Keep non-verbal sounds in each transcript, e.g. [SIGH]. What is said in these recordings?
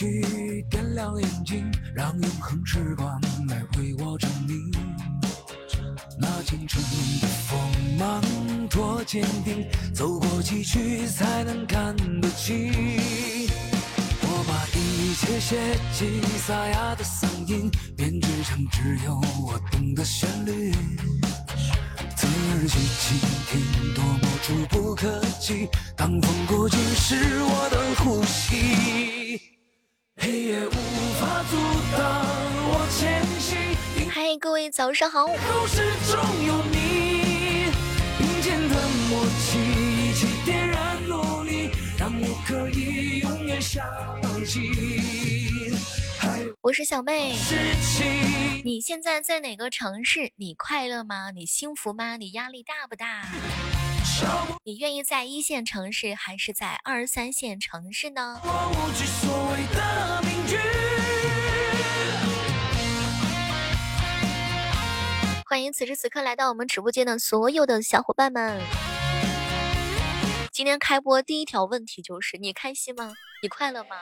去点亮眼睛，让永恒时光来为我证明。那青春的锋芒多坚定，走过崎岖才能看得清。我把一切写进沙哑的嗓音，编织成只有我懂的旋律。侧耳去倾听，多么触不可及。当风过境，是我的呼吸。黑夜无法阻挡我前行。嗨，各位早上好。故事中有你，并肩的默契，一起点燃努力，让我可以永远相信。我是小妹，你现在在哪个城市？你快乐吗？你幸福吗？你压力大不大？你愿意在一线城市还是在二三线城市呢？过无知所谓的名句。欢迎此时此刻来到我们直播间的所有的小伙伴们。今天开播第一条问题就是：你开心吗？你快乐吗？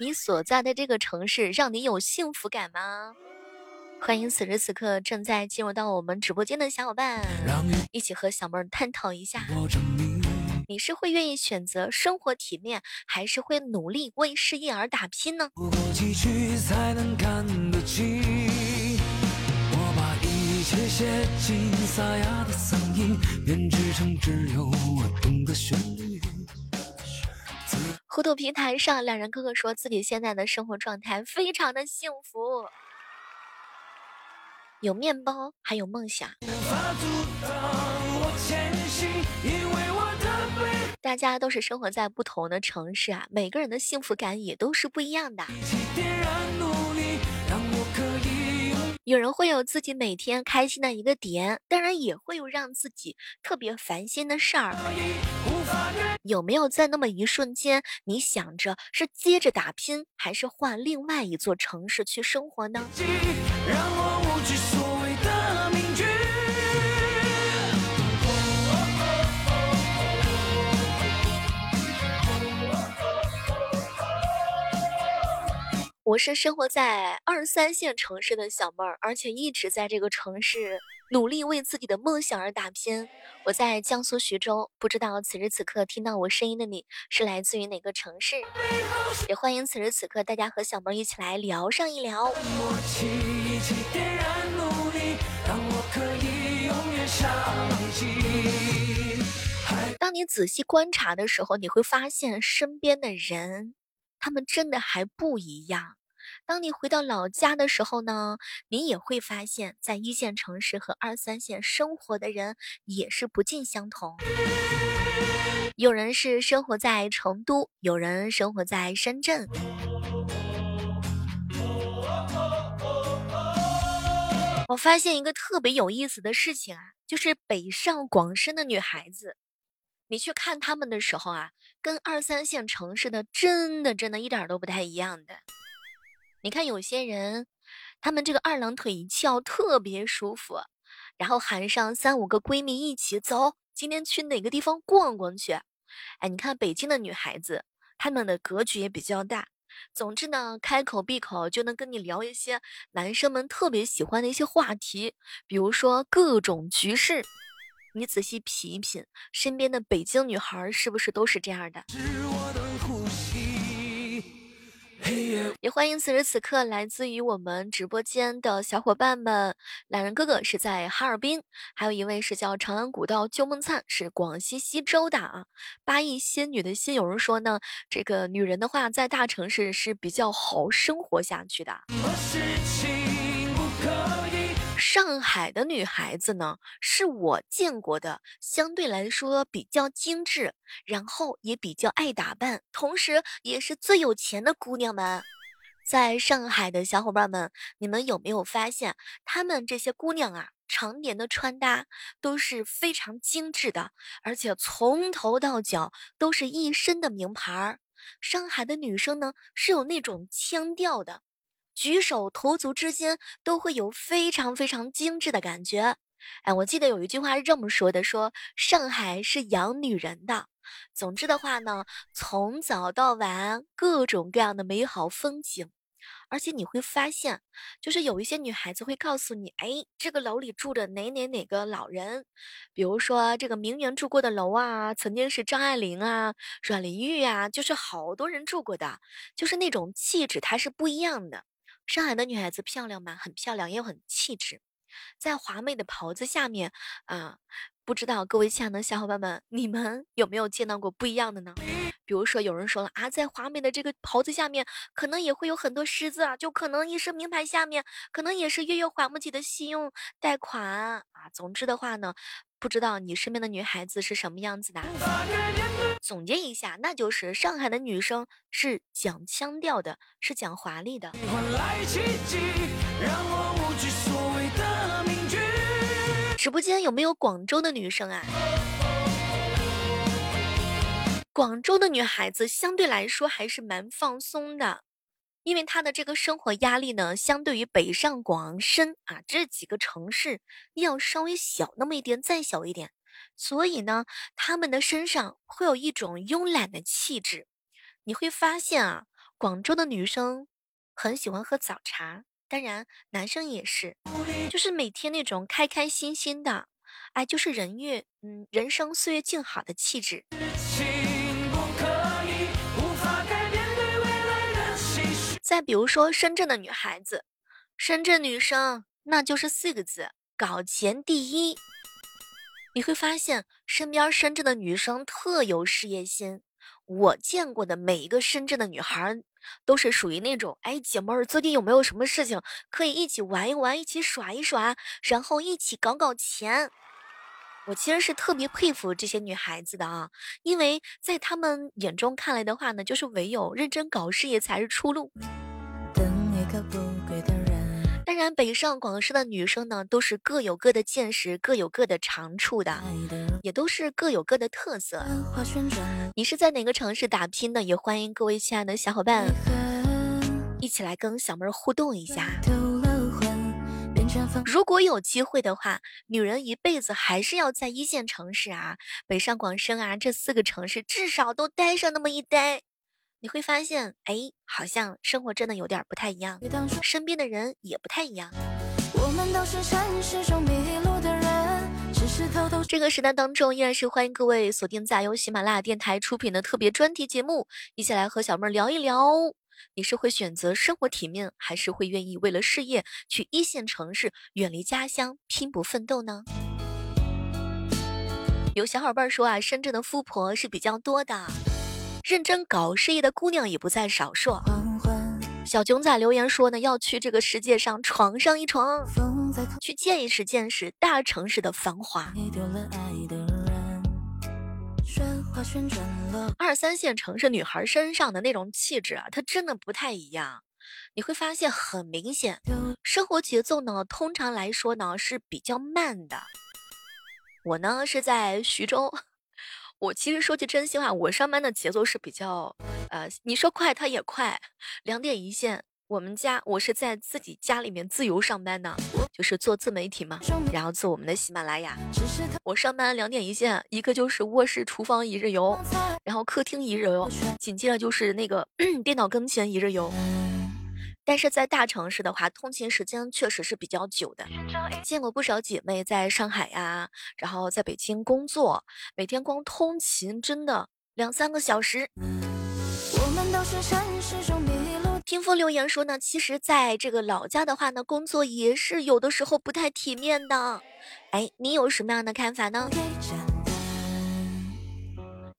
你所在的这个城市让你有幸福感吗？欢迎此时此刻正在进入到我们直播间的小伙伴，让一起和小妹儿探讨一下，你是会愿意选择生活体面，还是会努力为事业而打拼呢？不过崎岖才能看得清。我把一切写进沙哑的嗓音，编织成只有我懂的旋律。糊涂平台上，两人哥哥说自己现在的生活状态非常的幸福，有面包，还有梦想。大家都是生活在不同的城市啊，每个人的幸福感也都是不一样的。有人会有自己每天开心的一个点，当然也会有让自己特别烦心的事儿。有没有在那么一瞬间，你想着是接着打拼，还是换另外一座城市去生活呢？让我无惧我是生活在二三线城市的小妹儿，而且一直在这个城市努力为自己的梦想而打拼。我在江苏徐州，不知道此时此刻听到我声音的你是来自于哪个城市？也欢迎此时此刻大家和小妹儿一起来聊上一聊。默契，一起点燃努力，让我可以永远相信。还当你仔细观察的时候，你会发现身边的人，他们真的还不一样。当你回到老家的时候呢，你也会发现，在一线城市和二三线生活的人也是不尽相同。有人是生活在成都，有人生活在深圳。我发现一个特别有意思的事情啊，就是北上广深的女孩子，你去看她们的时候啊，跟二三线城市的真的真的一点都不太一样的。你看有些人，他们这个二郎腿一翘特别舒服，然后喊上三五个闺蜜一起走，今天去哪个地方逛逛去？哎，你看北京的女孩子，她们的格局也比较大。总之呢，开口闭口就能跟你聊一些男生们特别喜欢的一些话题，比如说各种局势。你仔细品一品，身边的北京女孩是不是都是这样的？也欢迎此时此刻来自于我们直播间的小伙伴们，懒人哥哥是在哈尔滨，还有一位是叫长安古道旧梦灿，是广西西州的啊。八亿仙女的心，有人说呢，这个女人的话在大城市是比较好生活下去的。什么事情不可以？上海的女孩子呢，是我见过的相对来说比较精致，然后也比较爱打扮，同时也是最有钱的姑娘们。在上海的小伙伴们，你们有没有发现，她们这些姑娘啊，常年的穿搭都是非常精致的，而且从头到脚都是一身的名牌儿。上海的女生呢，是有那种腔调的，举手投足之间都会有非常非常精致的感觉。哎，我记得有一句话是这么说的：说上海是养女人的。总之的话呢，从早到晚，各种各样的美好风景。而且你会发现，就是有一些女孩子会告诉你，哎，这个楼里住着哪哪哪个老人，比如说这个名媛住过的楼啊，曾经是张爱玲啊、阮玲玉啊，就是好多人住过的，就是那种气质它是不一样的。上海的女孩子漂亮吗？很漂亮，也很气质。在华美的袍子下面啊，不知道各位亲爱的小伙伴们，你们有没有见到过不一样的呢？比如说有人说了啊，在华美的这个袍子下面，可能也会有很多狮子啊，就可能一身名牌下面，可能也是月月还不起的信用贷款啊。总之的话呢，不知道你身边的女孩子是什么样子的。总结一下，那就是上海的女生是讲腔调的，是讲华丽的。直播间有没有广州的女生啊？广州的女孩子相对来说还是蛮放松的，因为她的这个生活压力呢，相对于北上广深啊这几个城市要稍微小那么一点，再小一点，所以呢，她们的身上会有一种慵懒的气质。你会发现啊，广州的女生很喜欢喝早茶，当然男生也是，就是每天那种开开心心的，哎，就是人月嗯人生岁月静好的气质。再比如说深圳的女孩子，深圳女生那就是四个字：搞钱第一。你会发现身边深圳的女生特有事业心。我见过的每一个深圳的女孩，都是属于那种，哎，姐妹儿最近有没有什么事情可以一起玩一玩，一起耍一耍，然后一起搞搞钱。我其实是特别佩服这些女孩子的啊，因为在她们眼中看来的话呢，就是唯有认真搞事业才是出路。当然，北上广深的女生呢，都是各有各的见识，各有各的长处的，也都是各有各的特色。你是在哪个城市打拼的？也欢迎各位亲爱的小伙伴一起来跟小妹儿互动一下。如果有机会的话，女人一辈子还是要在一线城市啊，北上广深啊这四个城市至少都待上那么一待。你会发现，哎，好像生活真的有点不太一样，身边的人也不太一样。这个时代当中，依然是欢迎各位锁定在由喜马拉雅电台出品的特别专题节目，一起来和小妹聊一聊。你是会选择生活体面，还是会愿意为了事业去一线城市，远离家乡拼搏奋斗呢？有小伙伴说啊，深圳的富婆是比较多的。认真搞事业的姑娘也不在少数。小熊仔留言说呢，要去这个世界上闯上一闯，去见识见识大城市的繁华。二三线城市女孩身上的那种气质啊，它真的不太一样。你会发现很明显，生活节奏呢，通常来说呢是比较慢的。我呢是在徐州。我其实说句真心话，我上班的节奏是比较，呃，你说快它也快，两点一线。我们家我是在自己家里面自由上班的，就是做自媒体嘛，然后做我们的喜马拉雅。我上班两点一线，一个就是卧室厨房一日游，然后客厅一日游，紧接着就是那个 [CLEARS THROAT] 电脑跟前一日游。但是在大城市的话，通勤时间确实是比较久的。见过不少姐妹在上海呀，然后在北京工作，每天光通勤真的两三个小时。我们都是城市中迷路听风留言说呢，其实在这个老家的话呢，工作也是有的时候不太体面的。哎，你有什么样的看法呢？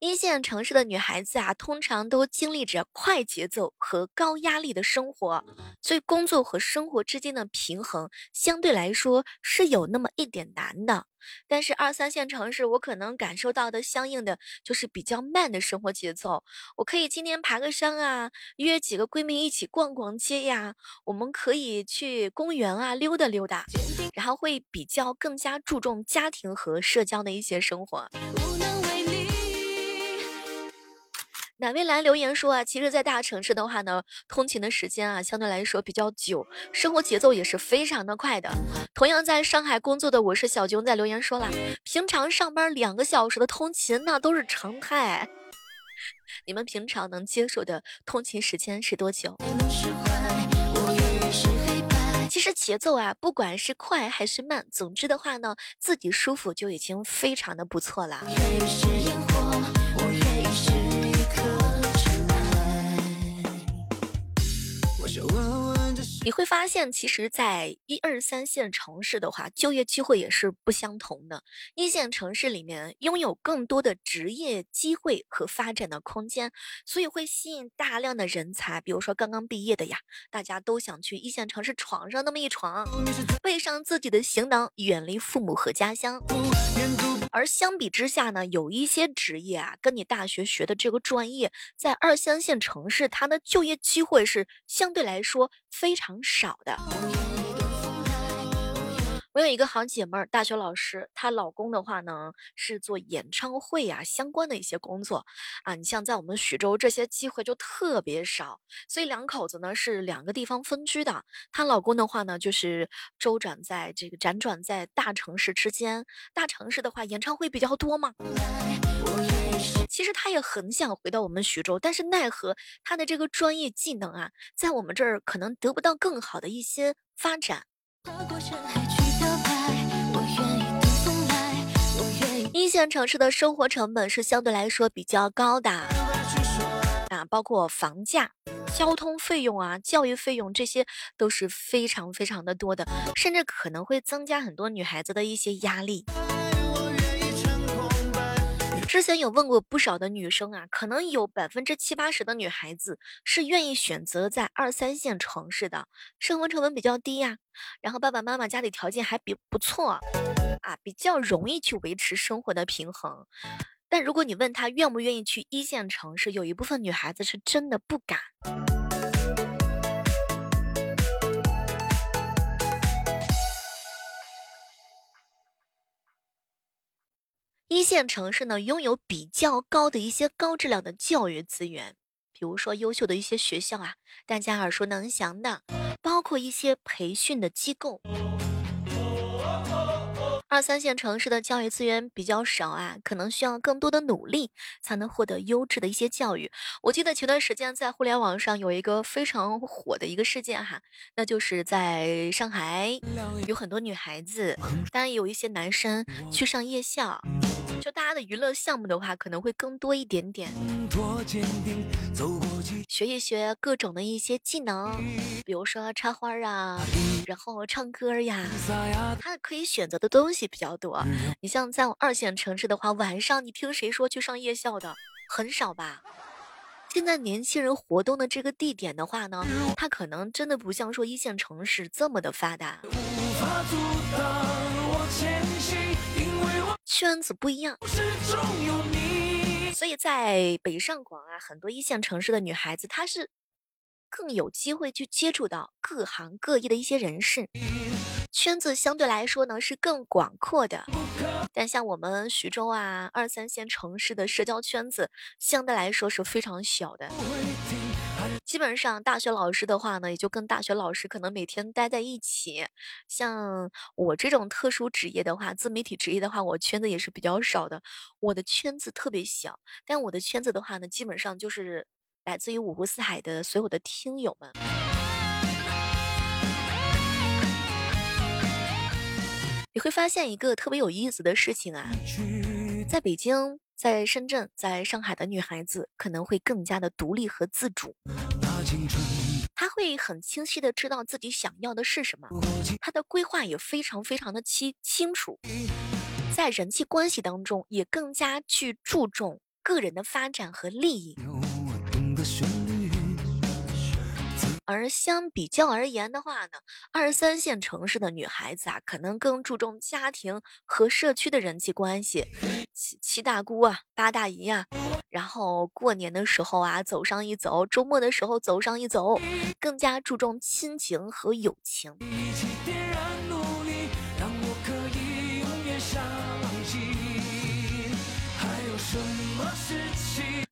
一线城市的女孩子啊，通常都经历着快节奏和高压力的生活，所以工作和生活之间的平衡相对来说是有那么一点难的。但是二三线城市，我可能感受到的相应的就是比较慢的生活节奏。我可以今天爬个山啊，约几个闺蜜一起逛逛街呀，我们可以去公园啊溜达溜达，然后会比较更加注重家庭和社交的一些生活。哪位来留言说啊？其实，在大城市的话呢，通勤的时间啊，相对来说比较久，生活节奏也是非常的快的。同样在上海工作的我是小军，在留言说了，平常上班两个小时的通勤那都是常态。[LAUGHS] 你们平常能接受的通勤时间是多久？其实节奏啊，不管是快还是慢，总之的话呢，自己舒服就已经非常的不错了。你会发现，其实，在一二三线城市的话，就业机会也是不相同的。一线城市里面拥有更多的职业机会和发展的空间，所以会吸引大量的人才。比如说刚刚毕业的呀，大家都想去一线城市闯上那么一闯，背上自己的行囊，远离父母和家乡。而相比之下呢，有一些职业啊，跟你大学学的这个专业，在二三线城市，它的就业机会是相对来说非常少的。我有一个好姐妹儿，大学老师，她老公的话呢是做演唱会啊相关的一些工作啊。你像在我们徐州这些机会就特别少，所以两口子呢是两个地方分居的。她老公的话呢就是周转在这个辗转在大城市之间，大城市的话演唱会比较多嘛。其实他也很想回到我们徐州，但是奈何他的这个专业技能啊，在我们这儿可能得不到更好的一些发展。一一线城市的生活成本是相对来说比较高的啊，包括房价、交通费用啊、教育费用，这些都是非常非常的多的，甚至可能会增加很多女孩子的一些压力。之前有问过不少的女生啊，可能有百分之七八十的女孩子是愿意选择在二三线城市的，生活成本比较低呀，然后爸爸妈妈家里条件还比不错，啊，比较容易去维持生活的平衡。但如果你问她愿不愿意去一线城市，有一部分女孩子是真的不敢。一线城市呢，拥有比较高的一些高质量的教育资源，比如说优秀的一些学校啊，大家耳熟能详的，包括一些培训的机构。二三线城市的教育资源比较少啊，可能需要更多的努力才能获得优质的一些教育。我记得前段时间在互联网上有一个非常火的一个事件哈，那就是在上海有很多女孩子，当然有一些男生去上夜校。就大家的娱乐项目的话，可能会更多一点点，学一学各种的一些技能，比如说插花啊，然后唱歌呀，他可以选择的东西比较多。你像在二线城市的话，晚上你听谁说去上夜校的，很少吧？现在年轻人活动的这个地点的话呢，它可能真的不像说一线城市这么的发达。圈子不一样，所以在北上广啊，很多一线城市的女孩子，她是更有机会去接触到各行各业的一些人士，圈子相对来说呢是更广阔的。但像我们徐州啊，二三线城市的社交圈子相对来说是非常小的。基本上，大学老师的话呢，也就跟大学老师可能每天待在一起。像我这种特殊职业的话，自媒体职业的话，我圈子也是比较少的。我的圈子特别小，但我的圈子的话呢，基本上就是来自于五湖四海的所有的听友们。你会发现一个特别有意思的事情啊，在北京。在深圳，在上海的女孩子可能会更加的独立和自主，她会很清晰的知道自己想要的是什么，她的规划也非常非常的清清楚，在人际关系当中也更加去注重个人的发展和利益。而相比较而言的话呢，二三线城市的女孩子啊，可能更注重家庭和社区的人际关系，七七大姑啊，八大姨啊，然后过年的时候啊，走上一走，周末的时候走上一走，更加注重亲情和友情。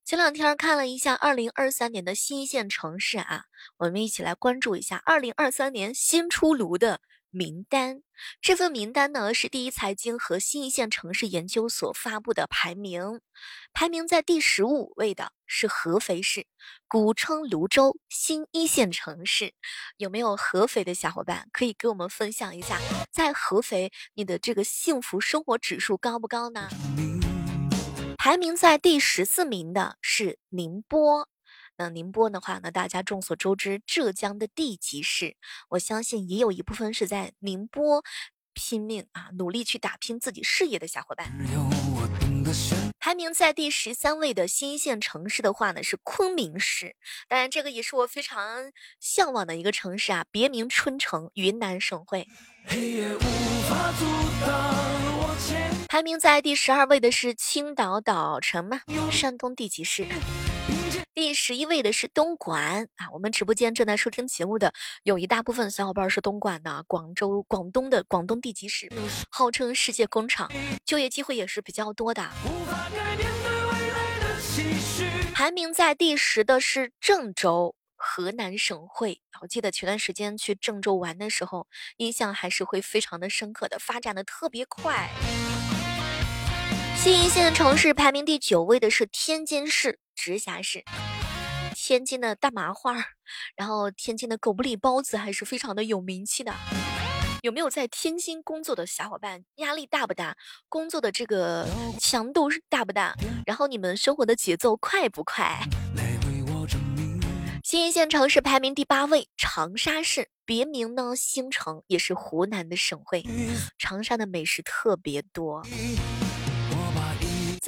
前两天看了一下二零二三年的新一线城市啊，我们一起来关注一下二零二三年新出炉的名单。这份名单呢是第一财经和新一线城市研究所发布的排名，排名在第十五位的是合肥市，古称泸州新一线城市。有没有合肥的小伙伴可以给我们分享一下，在合肥你的这个幸福生活指数高不高呢？排名在第十四名的是宁波，那宁波的话呢，大家众所周知，浙江的地级市，我相信也有一部分是在宁波拼命啊，努力去打拼自己事业的小伙伴。排名在第十三位的新一线城市的话呢，是昆明市，当然这个也是我非常向往的一个城市啊，别名春城，云南省会。排名在第十二位的是青岛岛城嘛，山东地级市。第十一位的是东莞啊，我们直播间正在收听节目的有一大部分小伙伴是东莞的，广州、广东的广东地级市，号称世界工厂，就业机会也是比较多的。排名在第十的是郑州。河南省会，我记得前段时间去郑州玩的时候，印象还是会非常的深刻的，发展的特别快。新一线城市排名第九位的是天津市直辖市，天津的大麻花，然后天津的狗不理包子还是非常的有名气的。有没有在天津工作的小伙伴？压力大不大？工作的这个强度是大不大？然后你们生活的节奏快不快？新一线城市排名第八位，长沙市，别名呢星城，也是湖南的省会。长沙的美食特别多，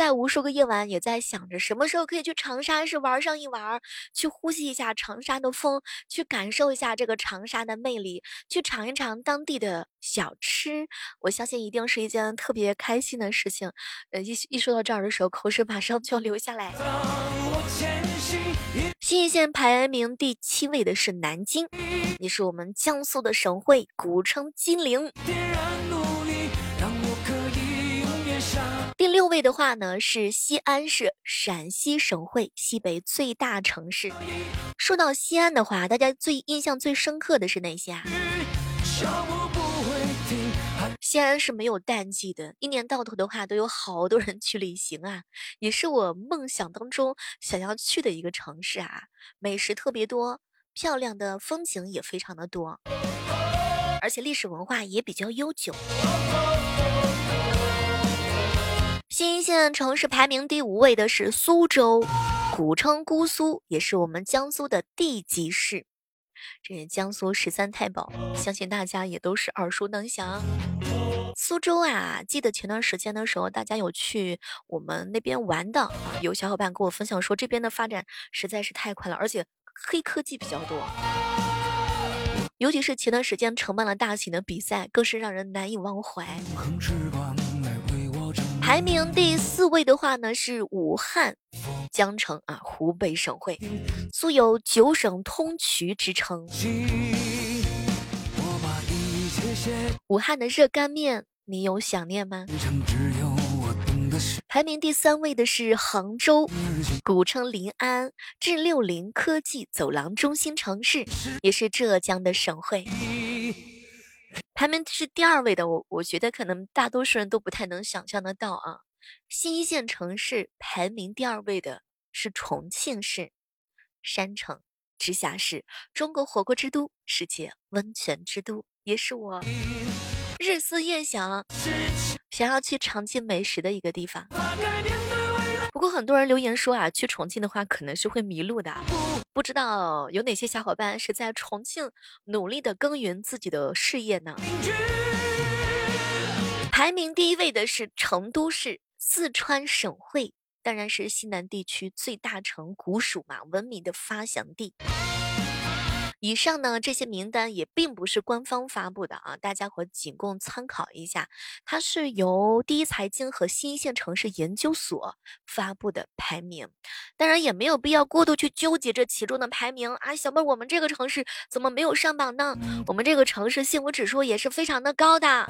在无数个夜晚也在想着什么时候可以去长沙市玩上一玩，去呼吸一下长沙的风，去感受一下这个长沙的魅力，去尝一尝当地的小吃。我相信一定是一件特别开心的事情。呃，一一说到这儿的时候，口水马上就要流下来。新一线排名第七位的是南京，也是我们江苏的省会，古称金陵。六位的话呢是西安市，陕西省会，西北最大城市。说到西安的话，大家最印象最深刻的是哪些啊？西安是没有淡季的，一年到头的话都有好多人去旅行啊，也是我梦想当中想要去的一个城市啊。美食特别多，漂亮的风景也非常的多，而且历史文化也比较悠久。新一线城市排名第五位的是苏州，古称姑苏，也是我们江苏的地级市。这江苏十三太保，相信大家也都是耳熟能详。苏州啊，记得前段时间的时候，大家有去我们那边玩的啊？有小伙伴跟我分享说，这边的发展实在是太快了，而且黑科技比较多。尤其是前段时间承办了大型的比赛，更是让人难以忘怀。排名第四位的话呢，是武汉江城啊，湖北省会，素有九省通衢之称。武汉的热干面，你有想念吗？排名第三位的是杭州，古称临安，至六零科技走廊中心城市，也是浙江的省会。排名是第二位的，我我觉得可能大多数人都不太能想象得到啊。新一线城市排名第二位的是重庆市，山城直辖市，中国火锅之都，世界温泉之都，也是我日思夜想想要去尝尽美食的一个地方。不过很多人留言说啊，去重庆的话可能是会迷路的。不知道有哪些小伙伴是在重庆努力的耕耘自己的事业呢？排名第一位的是成都市，四川省会，当然是西南地区最大城，古蜀嘛，文明的发祥地。以上呢，这些名单也并不是官方发布的啊，大家伙仅供参考一下。它是由第一财经和新一线城市研究所发布的排名，当然也没有必要过度去纠结这其中的排名啊。小妹，我们这个城市怎么没有上榜呢？我们这个城市幸福指数也是非常的高的。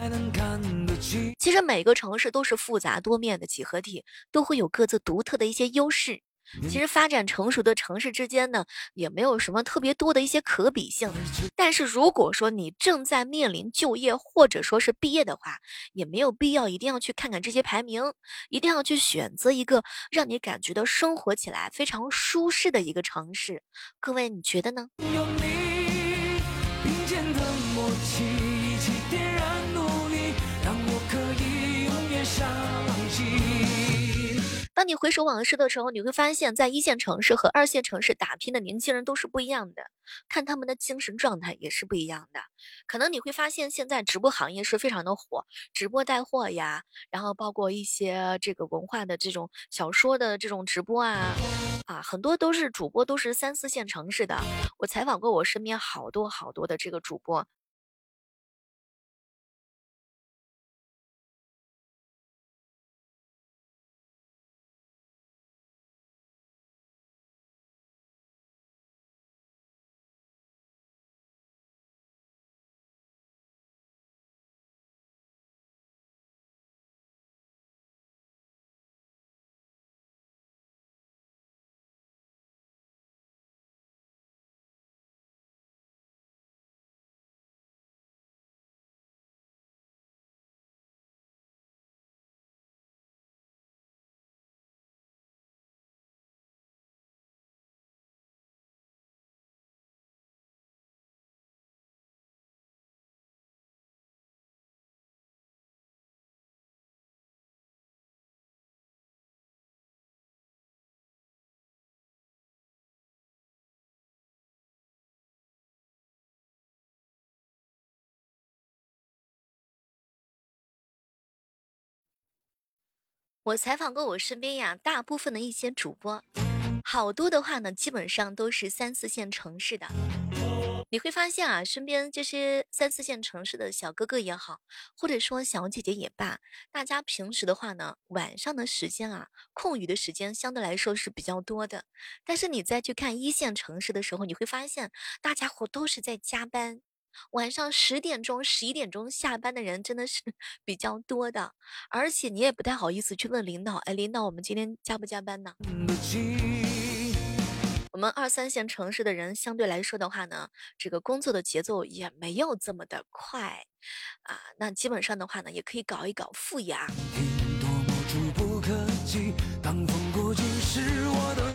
其实每个城市都是复杂多面的几何体，都会有各自独特的一些优势。其实发展成熟的城市之间呢，也没有什么特别多的一些可比性。但是如果说你正在面临就业或者说是毕业的话，也没有必要一定要去看看这些排名，一定要去选择一个让你感觉到生活起来非常舒适的一个城市。各位，你觉得呢？当你回首往事的时候，你会发现在一线城市和二线城市打拼的年轻人都是不一样的，看他们的精神状态也是不一样的。可能你会发现现在直播行业是非常的火，直播带货呀，然后包括一些这个文化的这种小说的这种直播啊，啊，很多都是主播都是三四线城市的。我采访过我身边好多好多的这个主播。我采访过我身边呀，大部分的一些主播，好多的话呢，基本上都是三四线城市的。你会发现啊，身边这些三四线城市的小哥哥也好，或者说小姐姐也罢，大家平时的话呢，晚上的时间啊，空余的时间相对来说是比较多的。但是你再去看一线城市的时候，你会发现大家伙都是在加班。晚上十点钟、十一点钟下班的人真的是 [LAUGHS] 比较多的，而且你也不太好意思去问领导，哎，领导，我们今天加不加班呢？我们二三线城市的人相对来说的话呢，这个工作的节奏也没有这么的快啊，那基本上的话呢，也可以搞一搞副业。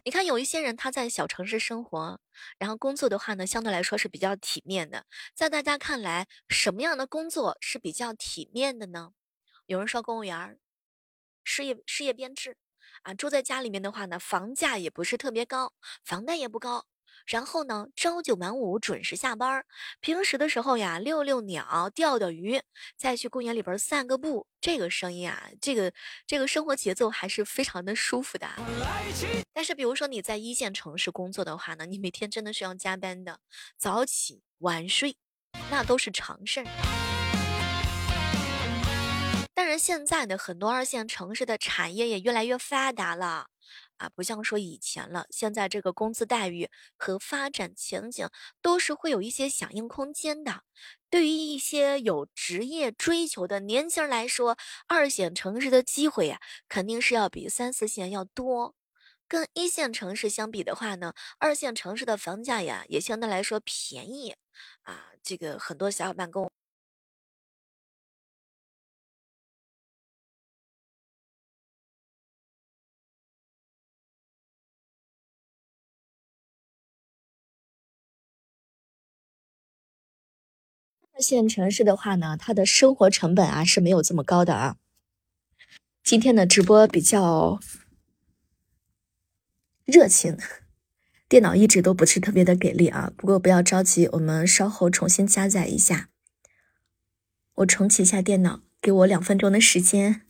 你看，有一些人他在小城市生活，然后工作的话呢，相对来说是比较体面的。在大家看来，什么样的工作是比较体面的呢？有人说公务员，事业事业编制，啊，住在家里面的话呢，房价也不是特别高，房贷也不高。然后呢，朝九晚五，准时下班。平时的时候呀，遛遛鸟，钓钓鱼，再去公园里边散个步。这个声音啊，这个这个生活节奏还是非常的舒服的。但是，比如说你在一线城市工作的话呢，你每天真的是要加班的，早起晚睡，那都是常事儿。但是现在的很多二线城市的产业也越来越发达了。啊，不像说以前了，现在这个工资待遇和发展前景都是会有一些响应空间的。对于一些有职业追求的年轻人来说，二线城市的机会呀，肯定是要比三四线要多。跟一线城市相比的话呢，二线城市的房价呀，也相对来说便宜。啊，这个很多小伙伴跟我。二线城市的话呢，它的生活成本啊是没有这么高的啊。今天的直播比较热情，电脑一直都不是特别的给力啊。不过不要着急，我们稍后重新加载一下。我重启一下电脑，给我两分钟的时间。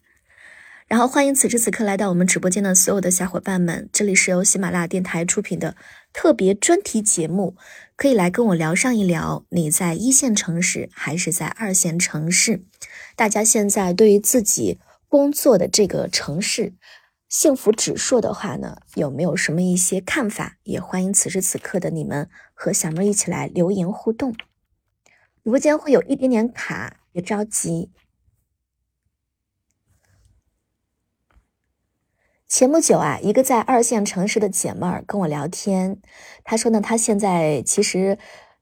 然后欢迎此时此刻来到我们直播间的所有的小伙伴们，这里是由喜马拉雅电台出品的特别专题节目，可以来跟我聊上一聊，你在一线城市还是在二线城市？大家现在对于自己工作的这个城市幸福指数的话呢，有没有什么一些看法？也欢迎此时此刻的你们和小妹一起来留言互动。直播间会有一点点卡，别着急。前不久啊，一个在二线城市的姐妹儿跟我聊天，她说呢，她现在其实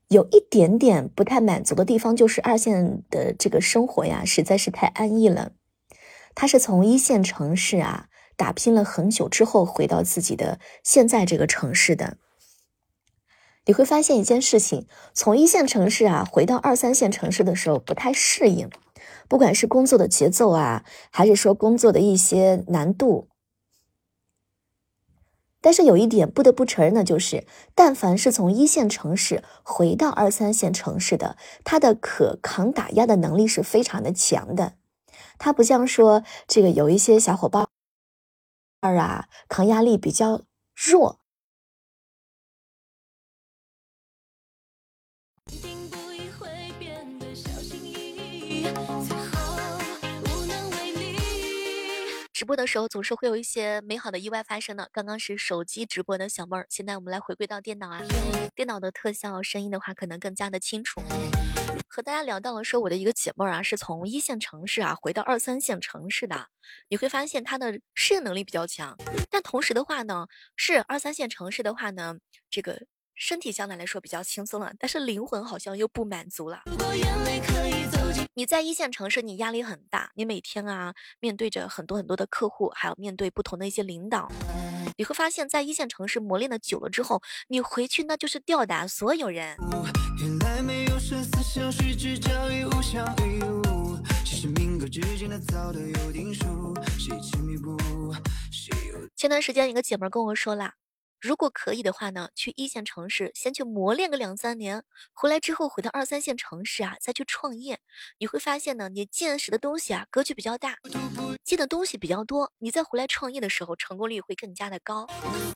有一点点不太满足的地方，就是二线的这个生活呀，实在是太安逸了。她是从一线城市啊打拼了很久之后，回到自己的现在这个城市的。你会发现一件事情，从一线城市啊回到二三线城市的时候，不太适应，不管是工作的节奏啊，还是说工作的一些难度。但是有一点不得不承认的就是，但凡是从一线城市回到二三线城市的，他的可抗打压的能力是非常的强的。他不像说这个有一些小伙伴儿啊，抗压力比较弱。直播的时候总是会有一些美好的意外发生的。刚刚是手机直播的小妹儿，现在我们来回归到电脑啊，电脑的特效声音的话可能更加的清楚。和大家聊到了说我的一个姐妹儿啊，是从一线城市啊回到二三线城市的，你会发现她的适应能力比较强，但同时的话呢，是二三线城市的话呢，这个身体相对来说比较轻松了，但是灵魂好像又不满足了。你在一线城市，你压力很大，你每天啊面对着很多很多的客户，还要面对不同的一些领导，你会发现在一线城市磨练的久了之后，你回去那就是吊打所有人。前段时间一个姐妹跟我说啦。如果可以的话呢，去一线城市先去磨练个两三年，回来之后回到二三线城市啊，再去创业，你会发现呢，你见识的东西啊，格局比较大，见的东西比较多，你再回来创业的时候，成功率会更加的高。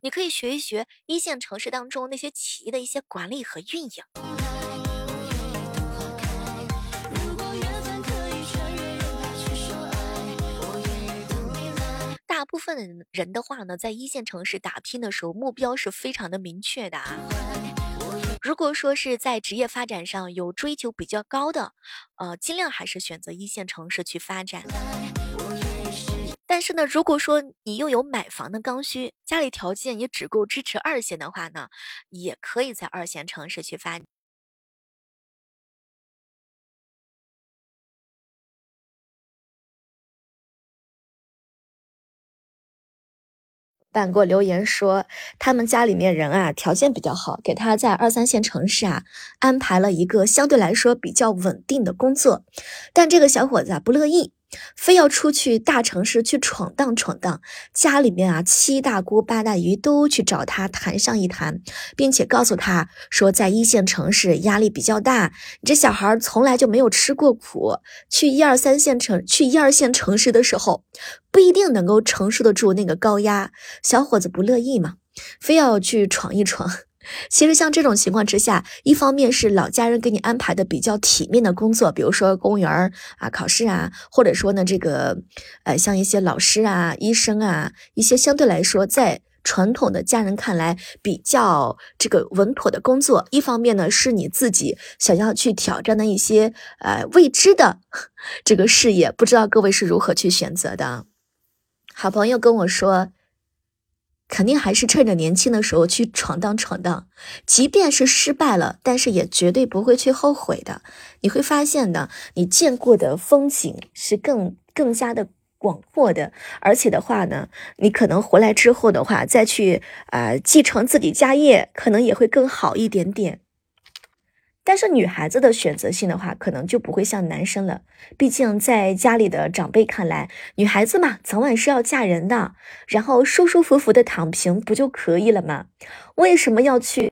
你可以学一学一线城市当中那些企业的一些管理和运营。部分人的话呢，在一线城市打拼的时候，目标是非常的明确的啊。如果说是在职业发展上有追求比较高的，呃，尽量还是选择一线城市去发展。但是呢，如果说你又有买房的刚需，家里条件也只够支持二线的话呢，也可以在二线城市去发。给我留言说，他们家里面人啊条件比较好，给他在二三线城市啊安排了一个相对来说比较稳定的工作，但这个小伙子啊不乐意。非要出去大城市去闯荡闯荡，家里面啊七大姑八大姨都去找他谈上一谈，并且告诉他说，在一线城市压力比较大，你这小孩从来就没有吃过苦，去一二三线城去一二线城市的时候，不一定能够承受得住那个高压。小伙子不乐意嘛，非要去闯一闯。其实像这种情况之下，一方面是老家人给你安排的比较体面的工作，比如说公务员啊、考试啊，或者说呢这个，呃，像一些老师啊、医生啊，一些相对来说在传统的家人看来比较这个稳妥的工作。一方面呢是你自己想要去挑战的一些呃未知的这个事业，不知道各位是如何去选择的？好朋友跟我说。肯定还是趁着年轻的时候去闯荡闯荡，即便是失败了，但是也绝对不会去后悔的。你会发现呢，你见过的风景是更更加的广阔的，而且的话呢，你可能回来之后的话，再去啊继承自己家业，可能也会更好一点点。但是女孩子的选择性的话，可能就不会像男生了。毕竟在家里的长辈看来，女孩子嘛，早晚是要嫁人的，然后舒舒服服的躺平不就可以了吗？为什么要去？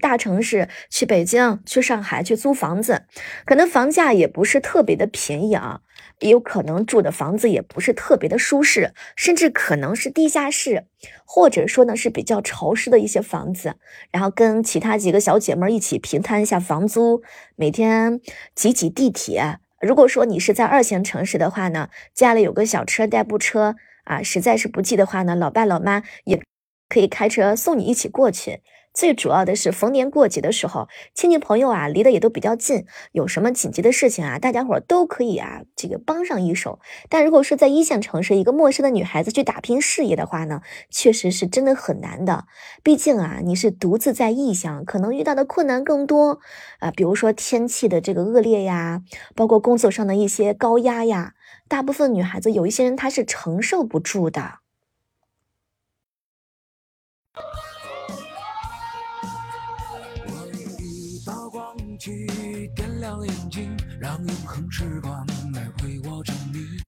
大城市去北京、去上海去租房子，可能房价也不是特别的便宜啊，也有可能住的房子也不是特别的舒适，甚至可能是地下室，或者说呢是比较潮湿的一些房子。然后跟其他几个小姐妹一起平摊一下房租，每天挤挤地铁。如果说你是在二线城市的话呢，家里有个小车代步车啊，实在是不济的话呢，老爸老妈也可以开车送你一起过去。最主要的是逢年过节的时候，亲戚朋友啊离得也都比较近，有什么紧急的事情啊，大家伙都可以啊这个帮上一手。但如果是在一线城市，一个陌生的女孩子去打拼事业的话呢，确实是真的很难的。毕竟啊，你是独自在异乡，可能遇到的困难更多啊，比如说天气的这个恶劣呀，包括工作上的一些高压呀，大部分女孩子有一些人她是承受不住的。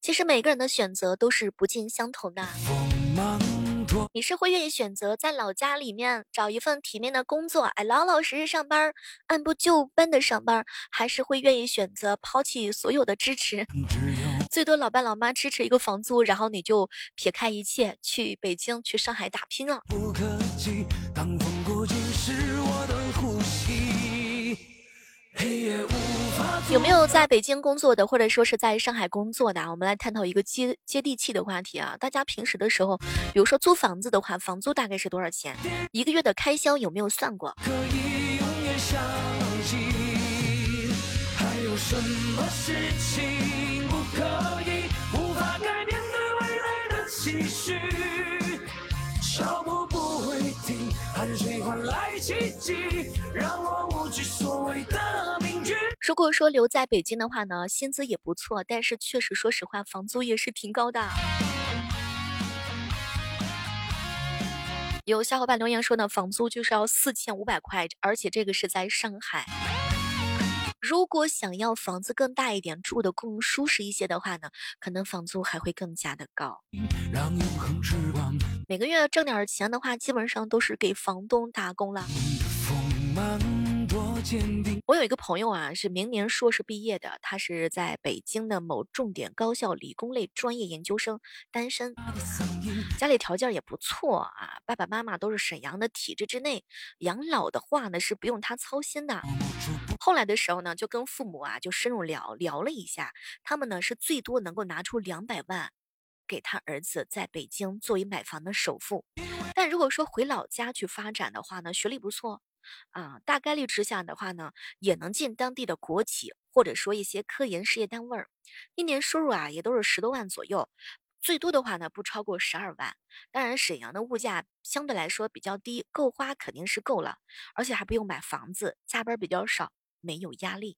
其实每个人的选择都是不尽相同的。你是会愿意选择在老家里面找一份体面的工作，哎，老老实实上班，按部就班的上班，还是会愿意选择抛弃所有的支持，[LAUGHS] 最多老爸老妈支持一个房租，然后你就撇开一切去北京、去上海打拼了？有没有在北京工作的，或者说是在上海工作的？我们来探讨一个接接地气的话题啊！大家平时的时候，比如说租房子的话，房租大概是多少钱？一个月的开销有没有算过？可以永远相信还有什么事情不可以无法改变对未来的期许脚步不会停，汗水换来奇迹如果说留在北京的话呢，薪资也不错，但是确实说实话，房租也是挺高的。有小伙伴留言说呢，房租就是要四千五百块，而且这个是在上海。如果想要房子更大一点，住的更舒适一些的话呢，可能房租还会更加的高。每个月挣点钱的话，基本上都是给房东打工了。我有一个朋友啊，是明年硕士毕业的，他是在北京的某重点高校理工类专业研究生，单身，家里条件也不错啊，爸爸妈妈都是沈阳的体制之内，养老的话呢是不用他操心的。后来的时候呢，就跟父母啊就深入聊聊了一下，他们呢是最多能够拿出两百万，给他儿子在北京作为买房的首付，但如果说回老家去发展的话呢，学历不错。啊，大概率之下的话呢，也能进当地的国企，或者说一些科研事业单位儿，一年收入啊也都是十多万左右，最多的话呢不超过十二万。当然，沈阳的物价相对来说比较低，够花肯定是够了，而且还不用买房子，加班比较少，没有压力。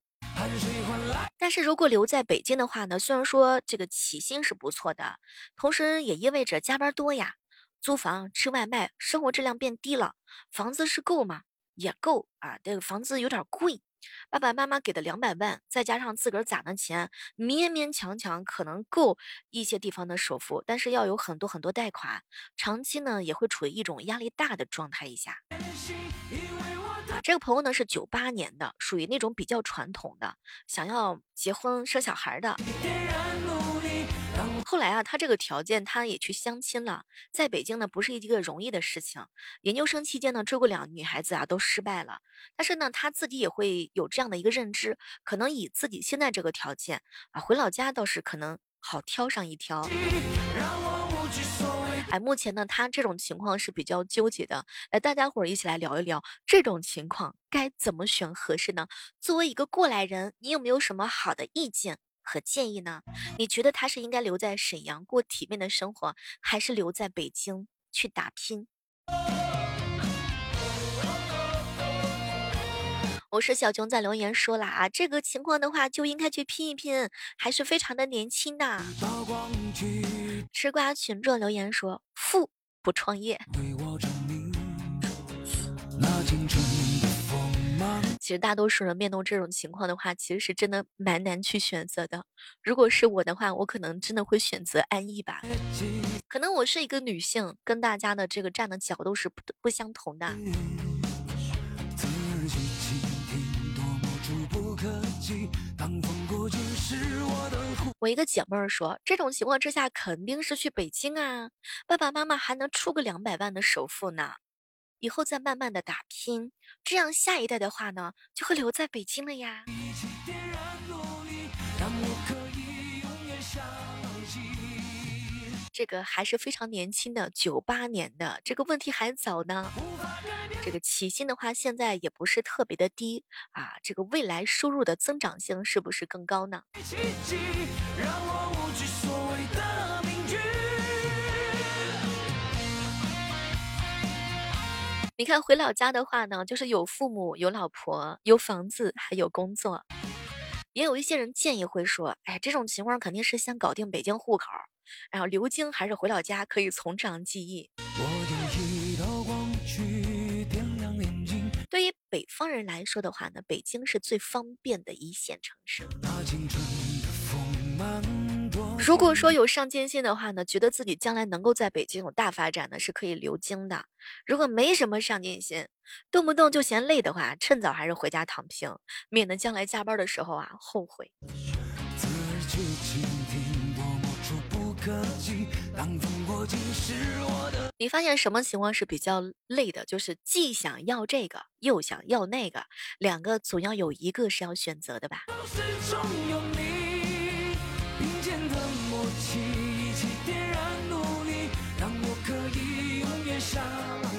但是如果留在北京的话呢，虽然说这个起薪是不错的，同时也意味着加班多呀，租房、吃外卖，生活质量变低了，房子是够吗？也够啊，这个房子有点贵，爸爸妈妈给的两百万，再加上自个儿攒的钱，勉勉强强可能够一些地方的首付，但是要有很多很多贷款，长期呢也会处于一种压力大的状态一下。这个朋友呢是九八年的，属于那种比较传统的，想要结婚生小孩的。后来啊，他这个条件，他也去相亲了。在北京呢，不是一个容易的事情。研究生期间呢，追过两女孩子啊，都失败了。但是呢，他自己也会有这样的一个认知，可能以自己现在这个条件啊，回老家倒是可能好挑上一挑。哎，目前呢，他这种情况是比较纠结的。来，大家伙儿一起来聊一聊，这种情况该怎么选合适呢？作为一个过来人，你有没有什么好的意见？和建议呢？你觉得他是应该留在沈阳过体面的生活，还是留在北京去打拼？我是小熊在留言说了啊，这个情况的话就应该去拼一拼，还是非常的年轻的。吃瓜群众留言说，富不创业。其实大多数人面对这种情况的话，其实是真的蛮难去选择的。如果是我的话，我可能真的会选择安逸吧。可能我是一个女性，跟大家的这个站的角度是不不相同的。我一个姐妹儿说，这种情况之下肯定是去北京啊，爸爸妈妈还能出个两百万的首付呢。以后再慢慢的打拼，这样下一代的话呢，就会留在北京了呀。这个还是非常年轻的，九八年的，这个问题还早呢。这个起薪的话，现在也不是特别的低啊，这个未来收入的增长性是不是更高呢？让我无所谓的你看回老家的话呢，就是有父母、有老婆、有房子，还有工作。也有一些人建议会说，哎，这种情况肯定是先搞定北京户口，然后留京还是回老家可以从长计议。对于北方人来说的话呢，北京是最方便的一线城市。如果说有上进心的话呢，觉得自己将来能够在北京有大发展呢，是可以留京的。如果没什么上进心，动不动就嫌累的话，趁早还是回家躺平，免得将来加班的时候啊后悔。你发现什么情况是比较累的？就是既想要这个，又想要那个，两个总要有一个是要选择的吧。默契一起点燃努力让我可以永远相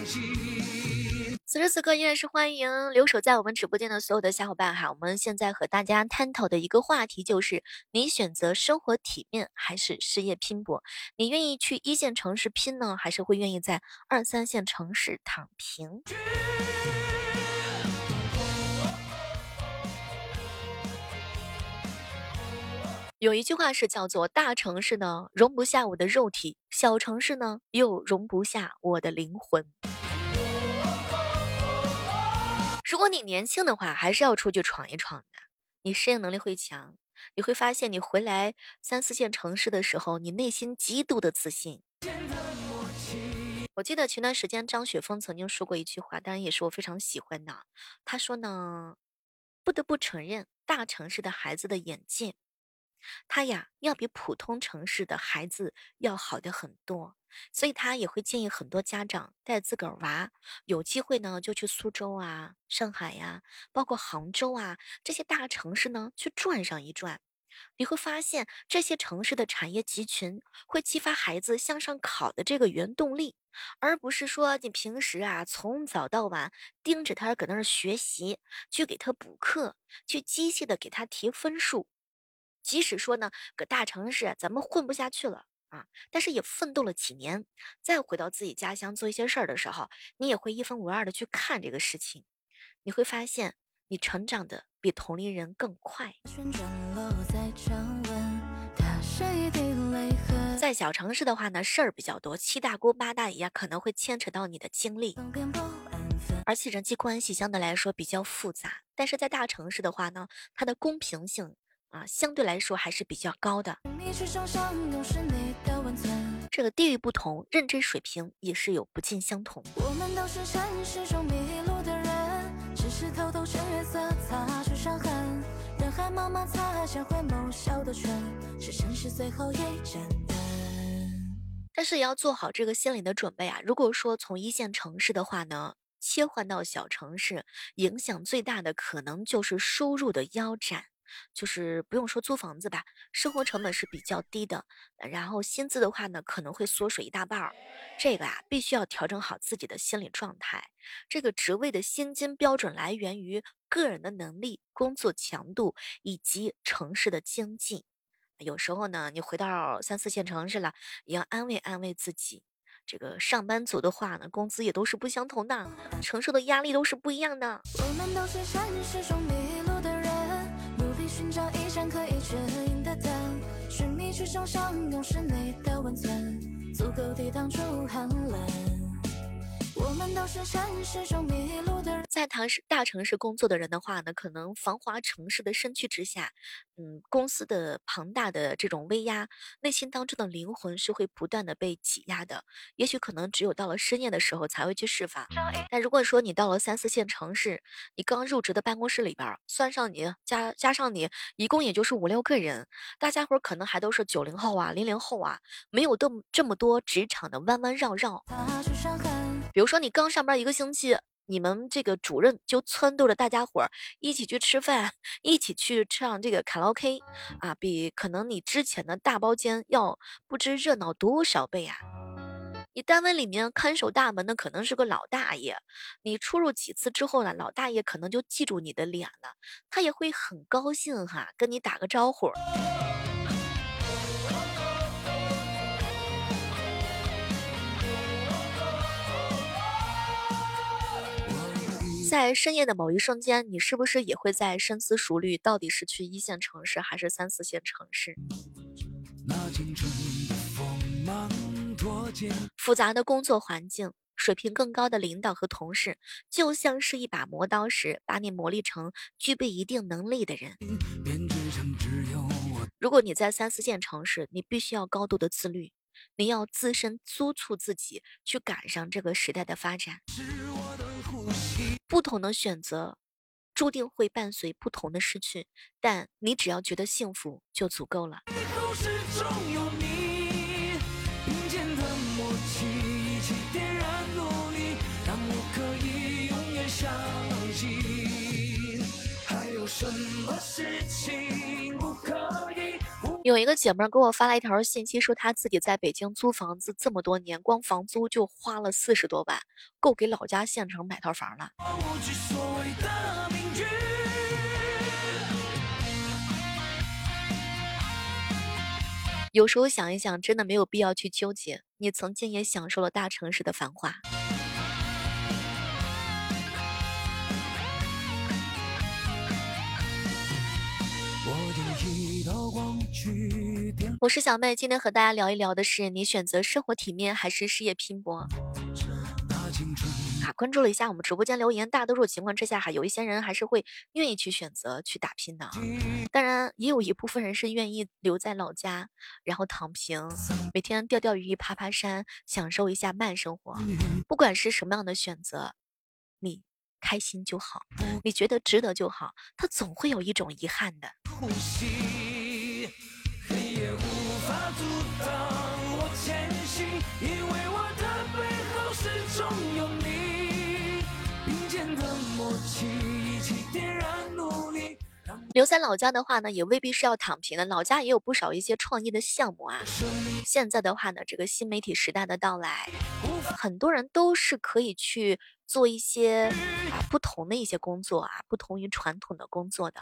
信此时此刻依然是欢迎留守在我们直播间的所有的小伙伴哈，我们现在和大家探讨的一个话题就是：你选择生活体面还是事业拼搏？你愿意去一线城市拼呢，还是会愿意在二三线城市躺平？有一句话是叫做：大城市呢容不下我的肉体，小城市呢又容不下我的灵魂。如果你年轻的话，还是要出去闯一闯的。你适应能力会强，你会发现你回来三四线城市的时候，你内心极度的自信。我记得前段时间张雪峰曾经说过一句话，当然也是我非常喜欢的。他说呢，不得不承认，大城市的孩子的眼界。他呀，要比普通城市的孩子要好的很多，所以他也会建议很多家长带自个儿娃，有机会呢就去苏州啊、上海呀，包括杭州啊这些大城市呢去转上一转。你会发现这些城市的产业集群会激发孩子向上考的这个原动力，而不是说你平时啊从早到晚盯着他搁那儿学习，去给他补课，去机械的给他提分数。即使说呢，搁大城市咱们混不下去了啊，但是也奋斗了几年，再回到自己家乡做一些事儿的时候，你也会一分为二的去看这个事情，你会发现你成长的比同龄人更快。在小城市的话呢，事儿比较多，七大姑八大姨啊可能会牵扯到你的精力，而且人际关系相对来说比较复杂。但是在大城市的话呢，它的公平性。啊，相对来说还是比较高的。这个地域不同，认知水平也是有不尽相同。但是也要做好这个心理的准备啊！如果说从一线城市的话呢，切换到小城市，影响最大的可能就是收入的腰斩。就是不用说租房子吧，生活成本是比较低的，然后薪资的话呢，可能会缩水一大半儿。这个啊，必须要调整好自己的心理状态。这个职位的薪金标准来源于个人的能力、工作强度以及城市的经济。有时候呢，你回到三四线城市了，也要安慰安慰自己。这个上班族的话呢，工资也都是不相同的，承受的压力都是不一样的。我们都是山石中迷路的寻找一盏可以指引的灯，寻觅去冲上勇士内的温存，足够抵挡住寒冷。在城市大城市工作的人的话呢，可能繁华城市的身躯之下，嗯，公司的庞大的这种威压，内心当中的灵魂是会不断的被挤压的。也许可能只有到了深夜的时候才会去释放。但如果说你到了三四线城市，你刚入职的办公室里边，算上你加加上你，一共也就是五六个人，大家伙可能还都是九零后啊、零零后啊，没有这么这么多职场的弯弯绕绕。比如说你刚上班一个星期，你们这个主任就撺掇着大家伙儿一起去吃饭，[LAUGHS] 一起去唱这个卡拉 OK，啊，比可能你之前的大包间要不知热闹多少倍啊！你单位里面看守大门的可能是个老大爷，你出入几次之后呢，老大爷可能就记住你的脸了，他也会很高兴哈，跟你打个招呼。在深夜的某一瞬间，你是不是也会在深思熟虑，到底是去一线城市还是三四线城市？复杂的工作环境，水平更高的领导和同事，就像是一把磨刀石，把你磨砺成具备一定能力的人。如果你在三四线城市，你必须要高度的自律，你要自身督促自己去赶上这个时代的发展。不同的选择，注定会伴随不同的失去，但你只要觉得幸福就足够了。什么事情有一个姐妹给我发了一条信息，说她自己在北京租房子这么多年，光房租就花了四十多万，够给老家县城买套房了。有时候想一想，真的没有必要去纠结。你曾经也享受了大城市的繁华。我是小妹，今天和大家聊一聊的是你选择生活体面还是事业拼搏？啊，关注了一下我们直播间留言，大多数情况之下哈，有一些人还是会愿意去选择去打拼的。当然，也有一部分人是愿意留在老家，然后躺平，每天钓钓鱼、爬爬山，享受一下慢生活。不管是什么样的选择，你开心就好，你觉得值得就好，他总会有一种遗憾的。中有你，并肩的默契，一起点燃努力留在老家的话呢，也未必是要躺平的。老家也有不少一些创业的项目啊。现在的话呢，这个新媒体时代的到来，很多人都是可以去做一些啊不同的一些工作啊，不同于传统的工作的。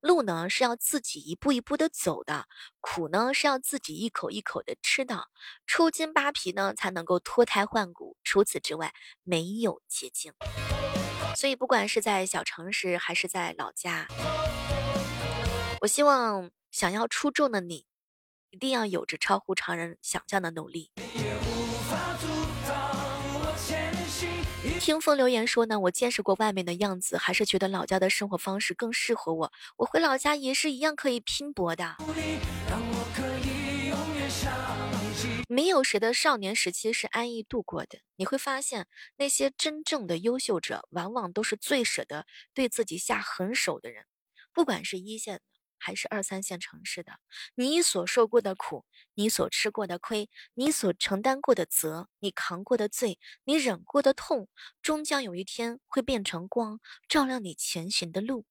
路呢是要自己一步一步的走的，苦呢是要自己一口一口的吃的，抽筋扒皮呢才能够脱胎换骨。除此之外，没有捷径。所以，不管是在小城市还是在老家。我希望想要出众的你，一定要有着超乎常人想象的努力。听风留言说呢，我见识过外面的样子，还是觉得老家的生活方式更适合我。我回老家也是一样可以拼搏的。没有谁的少年时期是安逸度过的。你会发现，那些真正的优秀者，往往都是最舍得对自己下狠手的人，不管是一线。还是二三线城市的，你所受过的苦，你所吃过的亏，你所承担过的责，你扛过的罪，你忍过的痛，终将有一天会变成光，照亮你前行的路。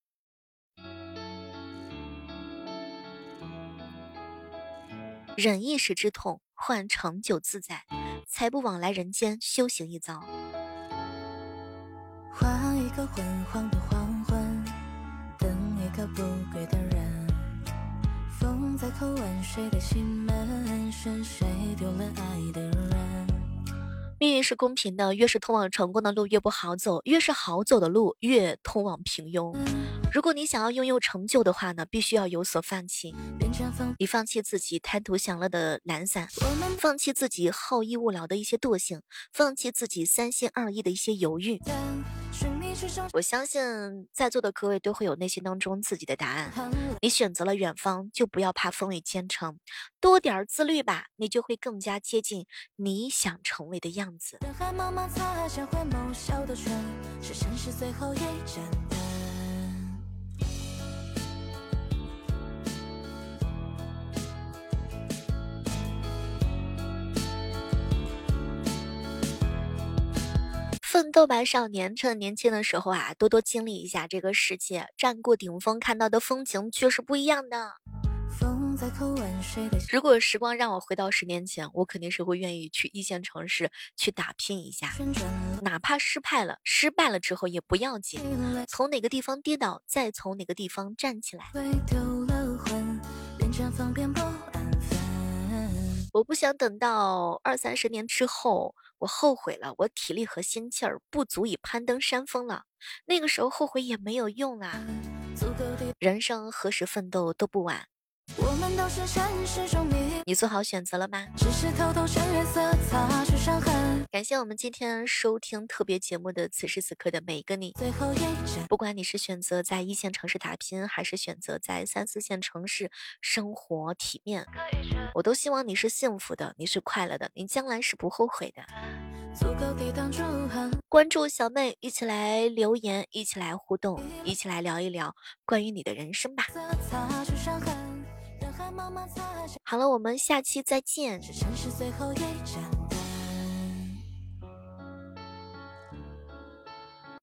忍一时之痛，换长久自在，才不枉来人间修行一遭。换一个昏黄的黄昏，等一个不归的人。风在叩问，谁的心门是谁丢了爱的人？命运是公平的，越是通往成功的路越不好走，越是好走的路越通往平庸。如果你想要拥有成就的话呢，必须要有所放弃。你放弃自己贪图享乐的懒散，放弃自己好逸恶劳的一些惰性，放弃自己三心二意的一些犹豫。我相信在座的各位都会有内心当中自己的答案。你选择了远方，就不要怕风雨兼程，多点自律吧，你就会更加接近你想成为的样子。奋斗吧，少年！趁年轻的时候啊，多多经历一下这个世界，站过顶峰，看到的风景却是不一样的。如果时光让我回到十年前，我肯定是会愿意去一线城市去打拼一下，哪怕失败了，失败了之后也不要紧，从哪个地方跌倒，再从哪个地方站起来。我不想等到二三十年之后，我后悔了，我体力和心气儿不足以攀登山峰了。那个时候后悔也没有用啊，人生何时奋斗都不晚。我们都是现实中你做好选择了吗？只是偷偷色擦去伤痕。感谢我们今天收听特别节目的此时此刻的每一个你。不管你是选择在一线城市打拼，还是选择在三四线城市生活体面，我都希望你是幸福的，你是快乐的，你将来是不后悔的。关注小妹，一起来留言，一起来互动，一起来聊一聊关于你的人生吧。好了，我们下期再见。是城市最后一站